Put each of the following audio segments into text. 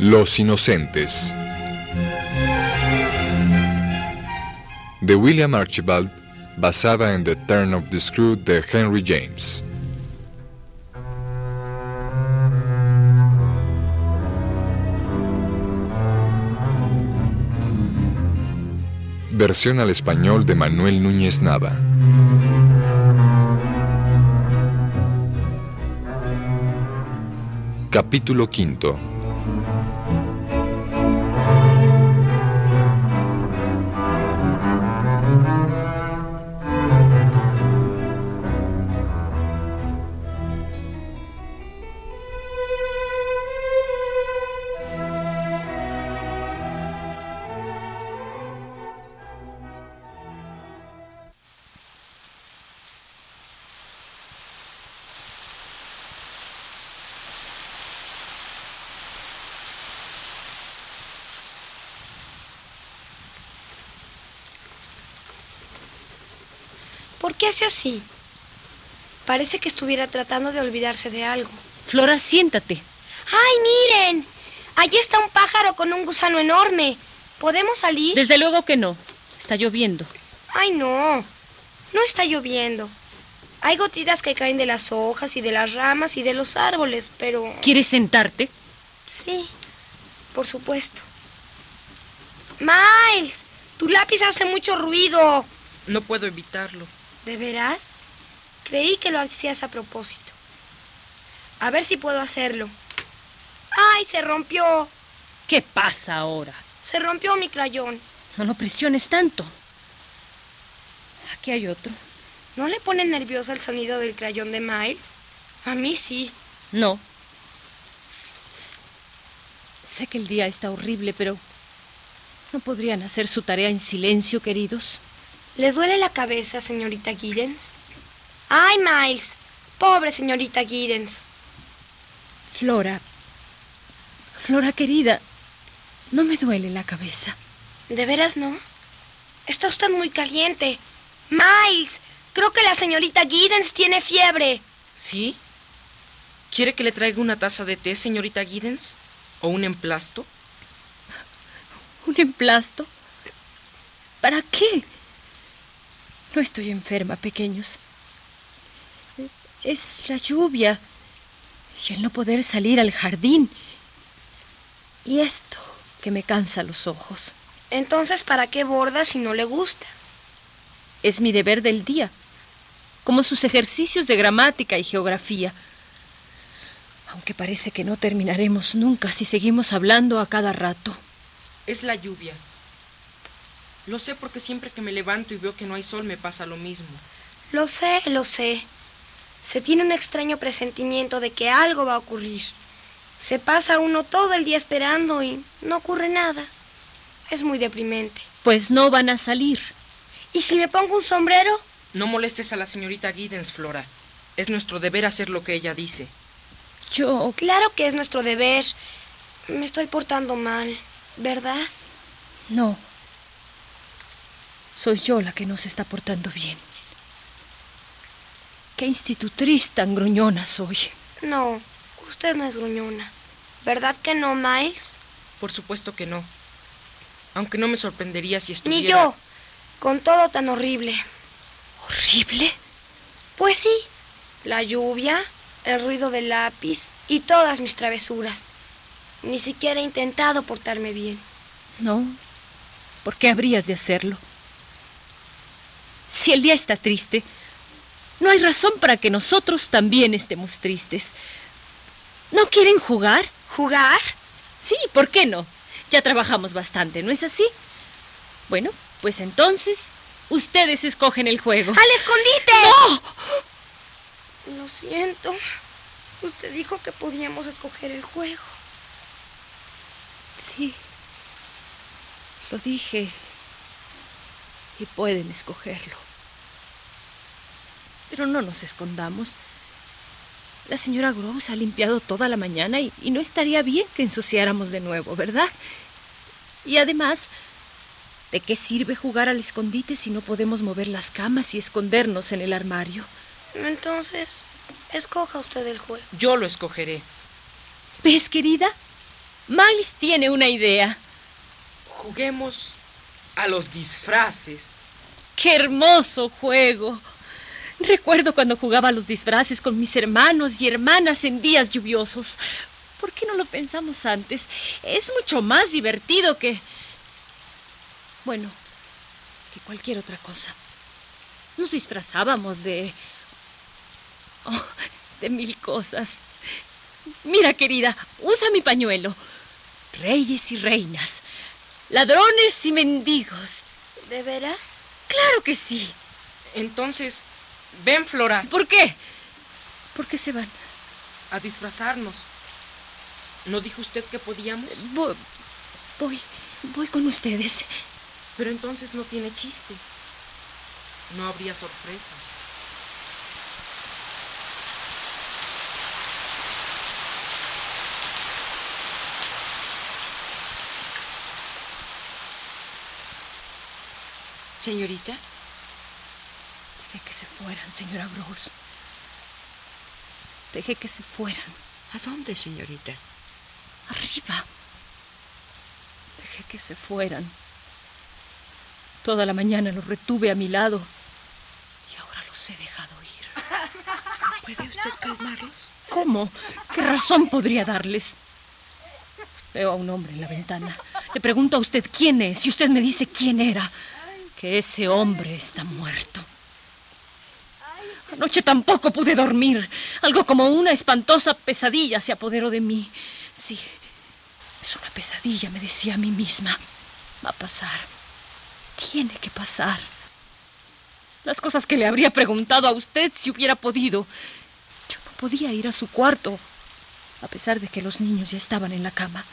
Los Inocentes de William Archibald, basada en The Turn of the Screw de Henry James. Versión al español de Manuel Núñez Nava. Capítulo quinto. ¿Por qué hace así? Parece que estuviera tratando de olvidarse de algo. Flora, siéntate. ¡Ay, miren! Allí está un pájaro con un gusano enorme. ¿Podemos salir? Desde luego que no. Está lloviendo. Ay, no. No está lloviendo. Hay gotitas que caen de las hojas y de las ramas y de los árboles, pero... ¿Quieres sentarte? Sí, por supuesto. Miles, tu lápiz hace mucho ruido. No puedo evitarlo. ¿De veras? Creí que lo hacías a propósito. A ver si puedo hacerlo. ¡Ay, se rompió! ¿Qué pasa ahora? Se rompió mi crayón. No lo presiones tanto. Aquí hay otro. ¿No le pone nervioso el sonido del crayón de Miles? A mí sí. No. Sé que el día está horrible, pero ¿no podrían hacer su tarea en silencio, queridos? ¿Le duele la cabeza, señorita Giddens? ¡Ay, Miles! Pobre señorita Giddens. Flora. Flora querida, no me duele la cabeza. ¿De veras no? Está usted muy caliente. Miles, creo que la señorita Giddens tiene fiebre. ¿Sí? ¿Quiere que le traiga una taza de té, señorita Giddens? ¿O un emplasto? ¿Un emplasto? ¿Para qué? No estoy enferma, pequeños. Es la lluvia y el no poder salir al jardín. Y esto que me cansa los ojos. Entonces, ¿para qué borda si no le gusta? Es mi deber del día, como sus ejercicios de gramática y geografía. Aunque parece que no terminaremos nunca si seguimos hablando a cada rato. Es la lluvia. Lo sé porque siempre que me levanto y veo que no hay sol me pasa lo mismo. Lo sé, lo sé. Se tiene un extraño presentimiento de que algo va a ocurrir. Se pasa uno todo el día esperando y no ocurre nada. Es muy deprimente. Pues no van a salir. ¿Y si me pongo un sombrero? No molestes a la señorita Giddens, Flora. Es nuestro deber hacer lo que ella dice. Yo... Claro que es nuestro deber. Me estoy portando mal, ¿verdad? No. Soy yo la que no se está portando bien. Qué institutriz tan gruñona soy. No, usted no es gruñona. ¿Verdad que no, Miles? Por supuesto que no. Aunque no me sorprendería si estuviera... Ni yo. Con todo tan horrible. ¿Horrible? Pues sí. La lluvia, el ruido del lápiz y todas mis travesuras. Ni siquiera he intentado portarme bien. No. ¿Por qué habrías de hacerlo? Si el día está triste, no hay razón para que nosotros también estemos tristes. ¿No quieren jugar? ¿Jugar? Sí, ¿por qué no? Ya trabajamos bastante, ¿no es así? Bueno, pues entonces ustedes escogen el juego. ¡Al escondite! ¡No! Lo siento. Usted dijo que podíamos escoger el juego. Sí. Lo dije. Y pueden escogerlo. Pero no nos escondamos. La señora Gross ha limpiado toda la mañana y, y, no estaría bien que ensuciáramos de nuevo, ¿verdad? Y además, ¿de qué sirve jugar al escondite si no podemos mover las camas y escondernos en el armario? Entonces, escoja usted el juego. Yo lo escogeré. ¿Ves, querida? Miles tiene una idea. Juguemos a los disfraces. ¡Qué hermoso juego! Recuerdo cuando jugaba a los disfraces con mis hermanos y hermanas en días lluviosos. ¿Por qué no lo pensamos antes? Es mucho más divertido que... Bueno, que cualquier otra cosa. Nos disfrazábamos de... Oh, de mil cosas. Mira, querida, usa mi pañuelo. Reyes y reinas, ladrones y mendigos. ¿De veras? Claro que sí. Entonces, ven, Flora, ¿Por qué? ¿Por qué se van? a disfrazarnos. ¿No dijo usted que podíamos? Voy, voy, voy con ustedes. Pero entonces no tiene chiste. No habría sorpresa. Señorita, Dejé que se fueran, señora Gross. Dejé que se fueran. ¿a dónde, señorita? Arriba. Dejé que se fueran. Toda la mañana los retuve a mi lado y ahora los he dejado ir. ¿Puede usted calmarlos? ¿Cómo? ¿Qué razón podría darles? Veo a un hombre en la ventana. Le pregunto a usted quién es y usted me dice quién era. Que ese hombre está muerto. Anoche tampoco pude dormir. Algo como una espantosa pesadilla se apoderó de mí. Sí, es una pesadilla, me decía a mí misma. Va a pasar. Tiene que pasar. Las cosas que le habría preguntado a usted si hubiera podido. Yo no podía ir a su cuarto, a pesar de que los niños ya estaban en la cama.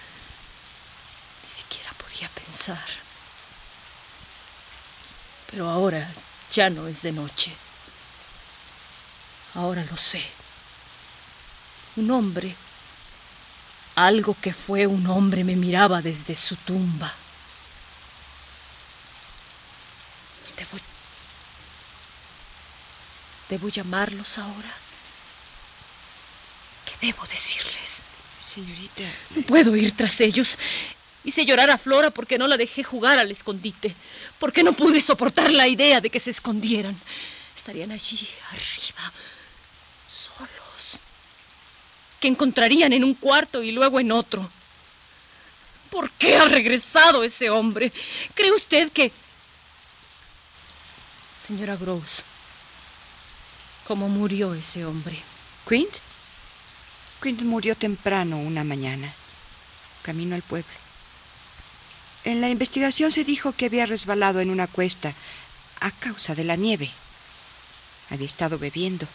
Ni siquiera podía pensar. Pero ahora ya no es de noche. Ahora lo sé. Un hombre, algo que fue un hombre, me miraba desde su tumba. Debo... ¿Debo llamarlos ahora? ¿Qué debo decirles? Señorita, No puedo ir tras ellos. Hice llorar a Flora porque no la dejé jugar al escondite, porque no pude soportar la idea de que se escondieran. Estarían allí, arriba, solos. Que encontrarían en un cuarto y luego en otro. ¿Por qué ha regresado ese hombre? ¿Cree usted que... Señora Gross, ¿cómo murió ese hombre? ¿Quint? Quint murió temprano una mañana, camino al pueblo. En la investigación se dijo que había resbalado en una cuesta a causa de la nieve. Había estado bebiendo.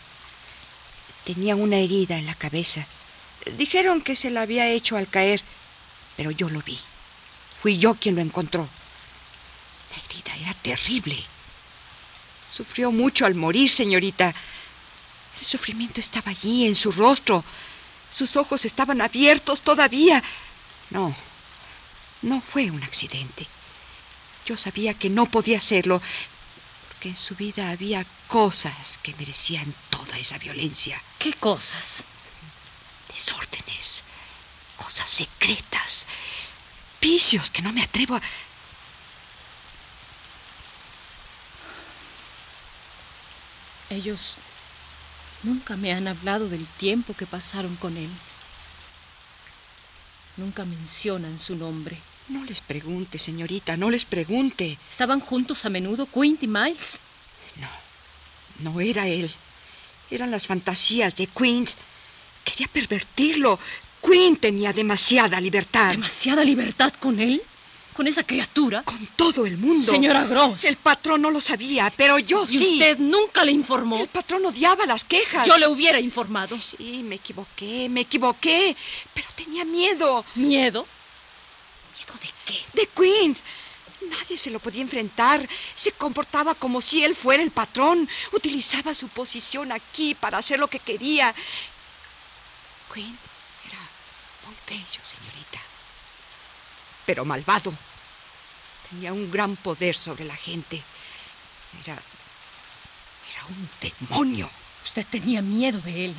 Tenía una herida en la cabeza. Dijeron que se la había hecho al caer, pero yo lo vi. Fui yo quien lo encontró. La herida era terrible. Sufrió mucho al morir, señorita. El sufrimiento estaba allí, en su rostro. Sus ojos estaban abiertos todavía. No, no fue un accidente. Yo sabía que no podía serlo, porque en su vida había cosas que merecían toda esa violencia. ¿Qué cosas? Desórdenes, cosas secretas, vicios que no me atrevo a... Ellos nunca me han hablado del tiempo que pasaron con él. Nunca mencionan su nombre. No les pregunte, señorita, no les pregunte. ¿Estaban juntos a menudo Quint y Miles? No era él. Eran las fantasías de Quint. Quería pervertirlo. Quint tenía demasiada libertad. ¿Demasiada libertad con él? ¿Con esa criatura? Con todo el mundo. Señora Gross. El patrón no lo sabía, pero yo ¿Y sí. usted nunca le informó? El patrón odiaba las quejas. Yo le hubiera informado. Sí, me equivoqué, me equivoqué. Pero tenía miedo. ¿Miedo? ¿Miedo de qué? De Quint. Nadie se lo podía enfrentar. Se comportaba como si él fuera el patrón. Utilizaba su posición aquí para hacer lo que quería. Quint era muy bello, señorita. Pero malvado. Tenía un gran poder sobre la gente. Era. Era un demonio. Usted tenía miedo de él.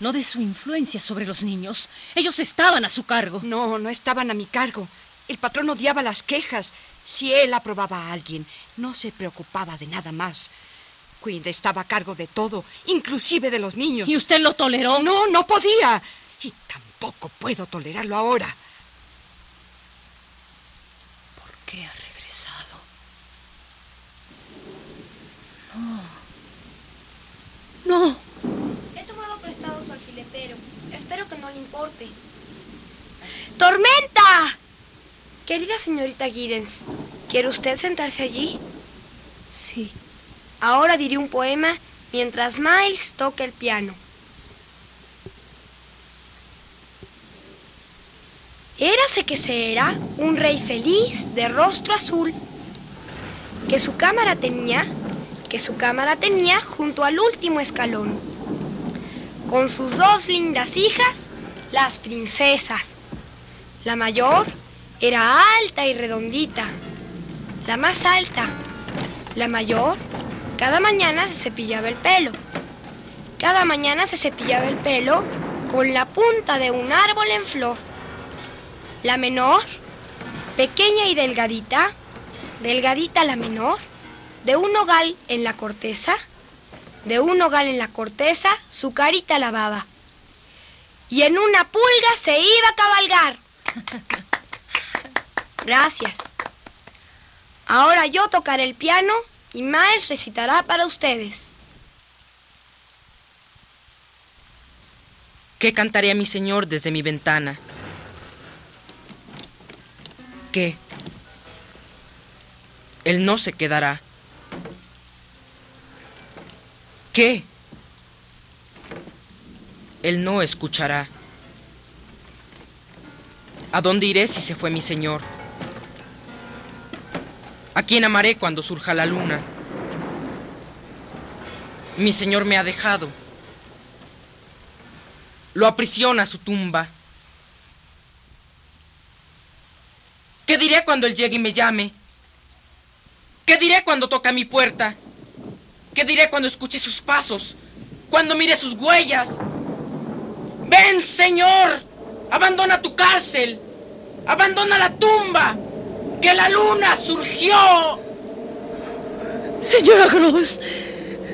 No de su influencia sobre los niños. Ellos estaban a su cargo. No, no estaban a mi cargo. El patrón odiaba las quejas. Si él aprobaba a alguien, no se preocupaba de nada más. Quinn estaba a cargo de todo, inclusive de los niños. ¿Y usted lo toleró? No, no podía. Y tampoco puedo tolerarlo ahora. ¿Por qué ha regresado? No. No. He tomado prestado su alfiletero. Espero que no le importe. ¡Tormenta! Querida señorita Giddens, ¿quiere usted sentarse allí? Sí. Ahora diré un poema mientras Miles toca el piano. Érase que se era un rey feliz de rostro azul, que su cámara tenía, que su cámara tenía junto al último escalón, con sus dos lindas hijas, las princesas. La mayor era alta y redondita, la más alta, la mayor, cada mañana se cepillaba el pelo. Cada mañana se cepillaba el pelo con la punta de un árbol en flor. La menor, pequeña y delgadita, delgadita la menor, de un nogal en la corteza, de un nogal en la corteza, su carita lavaba. Y en una pulga se iba a cabalgar. Gracias. Ahora yo tocaré el piano y Miles recitará para ustedes. ¿Qué cantaré a mi señor desde mi ventana? ¿Qué? Él no se quedará. ¿Qué? Él no escuchará. ¿A dónde iré si se fue mi señor? ¿A quién amaré cuando surja la luna? Mi señor me ha dejado. Lo aprisiona su tumba. ¿Qué diré cuando él llegue y me llame? ¿Qué diré cuando toca mi puerta? ¿Qué diré cuando escuche sus pasos? Cuando mire sus huellas. Ven, Señor. Abandona tu cárcel. Abandona la tumba. Que la luna surgió. Señora Gross.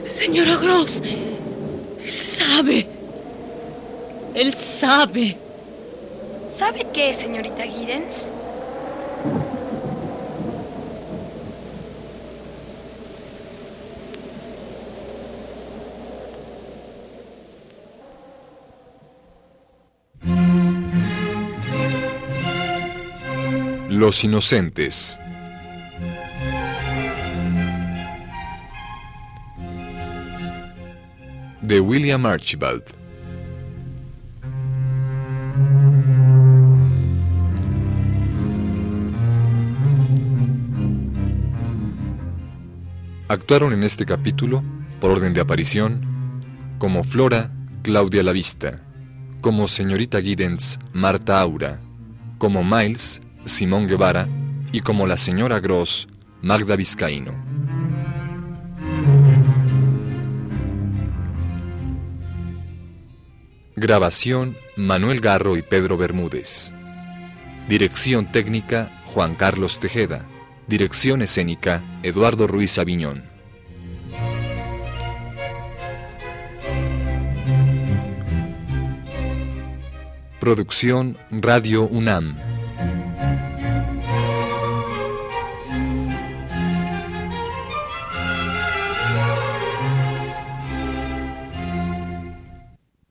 Señora Gross. Él sabe. Él sabe. ¿Sabe qué, señorita Giddens? Los Inocentes. De William Archibald. Actuaron en este capítulo, por orden de aparición, como Flora, Claudia Lavista, como señorita Giddens, Marta Aura, como Miles, Simón Guevara y como la señora Gross, Magda Vizcaíno. Grabación Manuel Garro y Pedro Bermúdez. Dirección técnica Juan Carlos Tejeda. Dirección escénica Eduardo Ruiz Aviñón. Producción Radio UNAM.